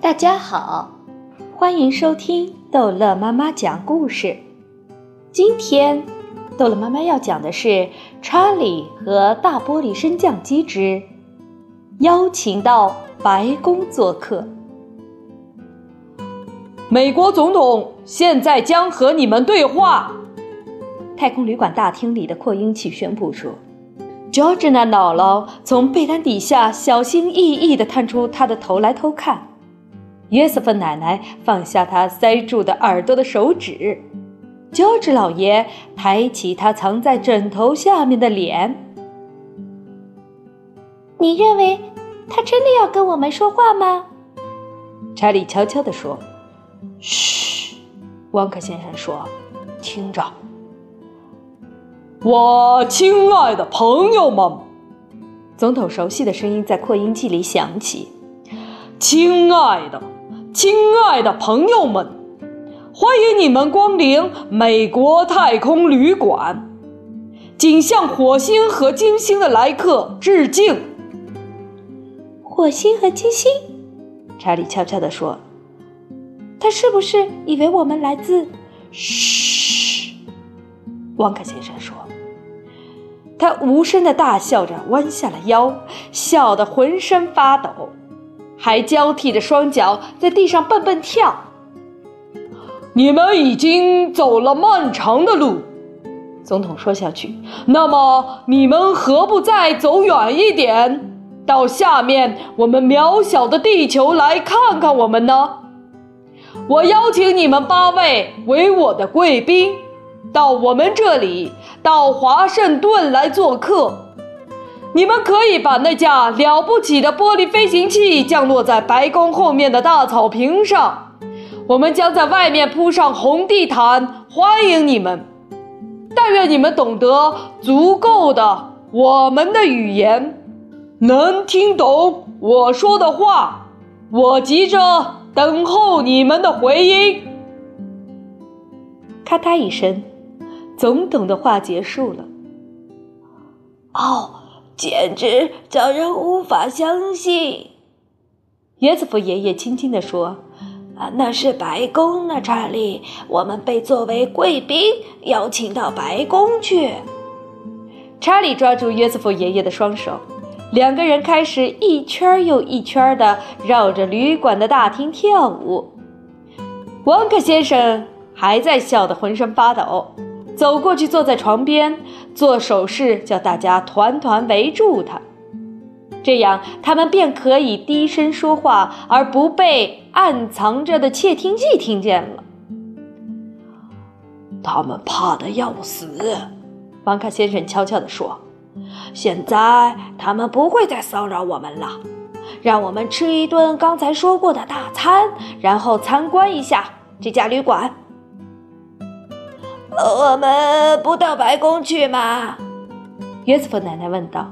大家好，欢迎收听逗乐妈妈讲故事。今天，逗乐妈妈要讲的是《查理和大玻璃升降机之邀请到白宫做客》。美国总统现在将和你们对话。太空旅馆大厅里的扩音器宣布说：“Georgina 姥姥从被单底下小心翼翼地探出她的头来偷看。”约瑟芬奶奶放下她塞住的耳朵的手指，乔治老爷抬起他藏在枕头下面的脸。你认为他真的要跟我们说话吗？查理悄悄地说：“嘘。”汪克先生说：“听着，我亲爱的朋友们。”总统熟悉的声音在扩音器里响起：“亲爱的。”亲爱的朋友们，欢迎你们光临美国太空旅馆，仅向火星和金星的来客致敬。火星和金星，查理悄悄地说：“他是不是以为我们来自？”嘘，汪克先生说。他无声的大笑着，弯下了腰，笑得浑身发抖。还交替着双脚在地上蹦蹦跳。你们已经走了漫长的路，总统说下去。那么你们何不再走远一点，到下面我们渺小的地球来看看我们呢？我邀请你们八位为我的贵宾，到我们这里，到华盛顿来做客。你们可以把那架了不起的玻璃飞行器降落在白宫后面的大草坪上，我们将在外面铺上红地毯欢迎你们。但愿你们懂得足够的我们的语言，能听懂我说的话。我急着等候你们的回音。咔嗒一声，总统的话结束了。哦。简直叫人无法相信，约瑟夫爷爷轻轻地说：“啊，那是白宫呢，查理，我们被作为贵宾邀请到白宫去。”查理抓住约瑟夫爷爷的双手，两个人开始一圈又一圈的绕着旅馆的大厅跳舞。王克先生还在笑得浑身发抖。走过去，坐在床边，做手势，叫大家团团围住他，这样他们便可以低声说话，而不被暗藏着的窃听器听见了。他们怕的要死，王卡先生悄悄地说：“现在他们不会再骚扰我们了，让我们吃一顿刚才说过的大餐，然后参观一下这家旅馆。”我们不到白宫去吗？约瑟夫奶奶问道。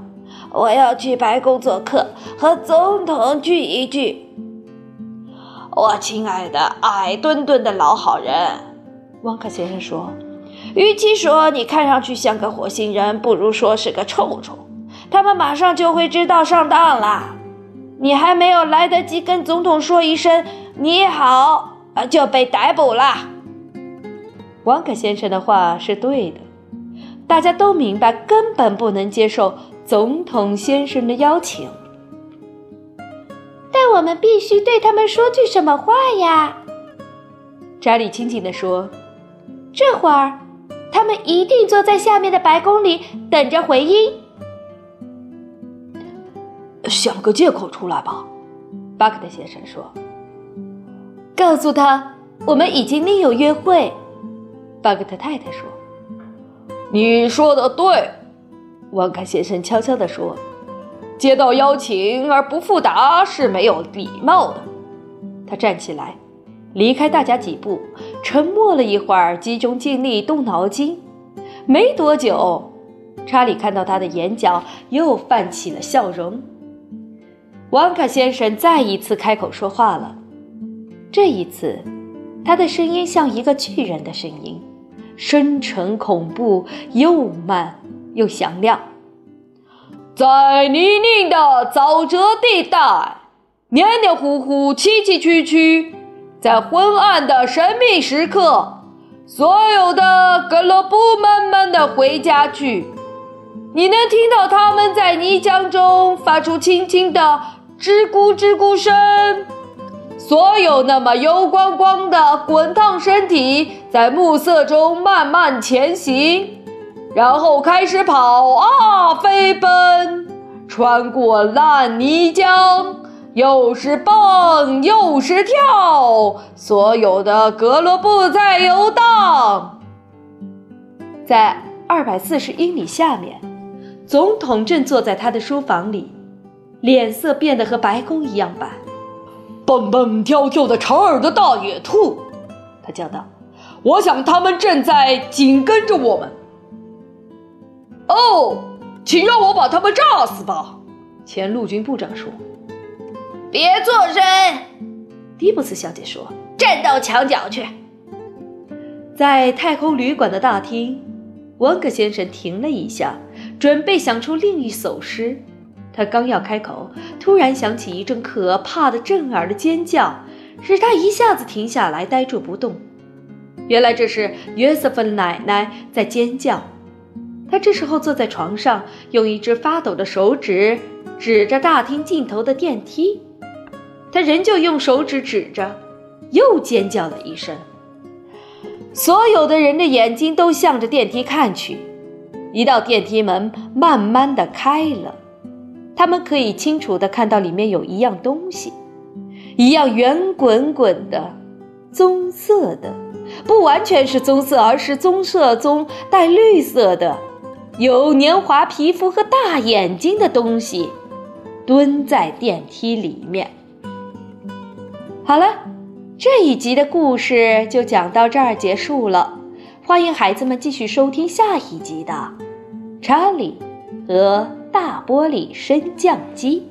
我要去白宫做客，和总统聚一聚。我亲爱的矮墩墩的老好人，汪克先生说：“与其说你看上去像个火星人，不如说是个臭虫。他们马上就会知道上当了。你还没有来得及跟总统说一声你好，就被逮捕了。”王可先生的话是对的，大家都明白，根本不能接受总统先生的邀请。但我们必须对他们说句什么话呀？查理轻轻地说：“这会儿，他们一定坐在下面的白宫里等着回音。”想个借口出来吧，巴克特先生说：“告诉他，我们已经另有约会。”巴克特太太说：“你说的对。”旺卡先生悄悄地说：“接到邀请而不复答是没有礼貌的。”他站起来，离开大家几步，沉默了一会儿，集中精力动脑筋。没多久，查理看到他的眼角又泛起了笑容。旺卡先生再一次开口说话了，这一次，他的声音像一个巨人的声音。深沉、恐怖，又慢又响亮。在泥泞的沼泽地带，黏黏糊糊、崎崎岖岖，在昏暗的神秘时刻，所有的格罗布慢慢的回家去。你能听到他们在泥浆中发出轻轻的吱咕吱咕声。所有那么油光光的滚烫身体在暮色中慢慢前行，然后开始跑啊飞奔，穿过烂泥浆。又是蹦又是跳，所有的格罗布在游荡。在二百四十英里下面，总统正坐在他的书房里，脸色变得和白宫一样白。蹦蹦跳跳的长耳朵大野兔，他叫道：“我想他们正在紧跟着我们。”哦，请让我把他们炸死吧！前陆军部长说。别做声，迪布斯小姐说：“站到墙角去。”在太空旅馆的大厅，温克先生停了一下，准备想出另一首诗。他刚要开口，突然响起一阵可怕的震耳的尖叫，使他一下子停下来，呆住不动。原来这是约瑟芬奶奶在尖叫。她这时候坐在床上，用一只发抖的手指指着大厅尽头的电梯。他仍旧用手指指着，又尖叫了一声。所有的人的眼睛都向着电梯看去，一道电梯门慢慢的开了，他们可以清楚的看到里面有一样东西，一样圆滚滚的、棕色的，不完全是棕色，而是棕色中带绿色的，有年华皮肤和大眼睛的东西，蹲在电梯里面。好了，这一集的故事就讲到这儿结束了。欢迎孩子们继续收听下一集的《查理和大玻璃升降机》。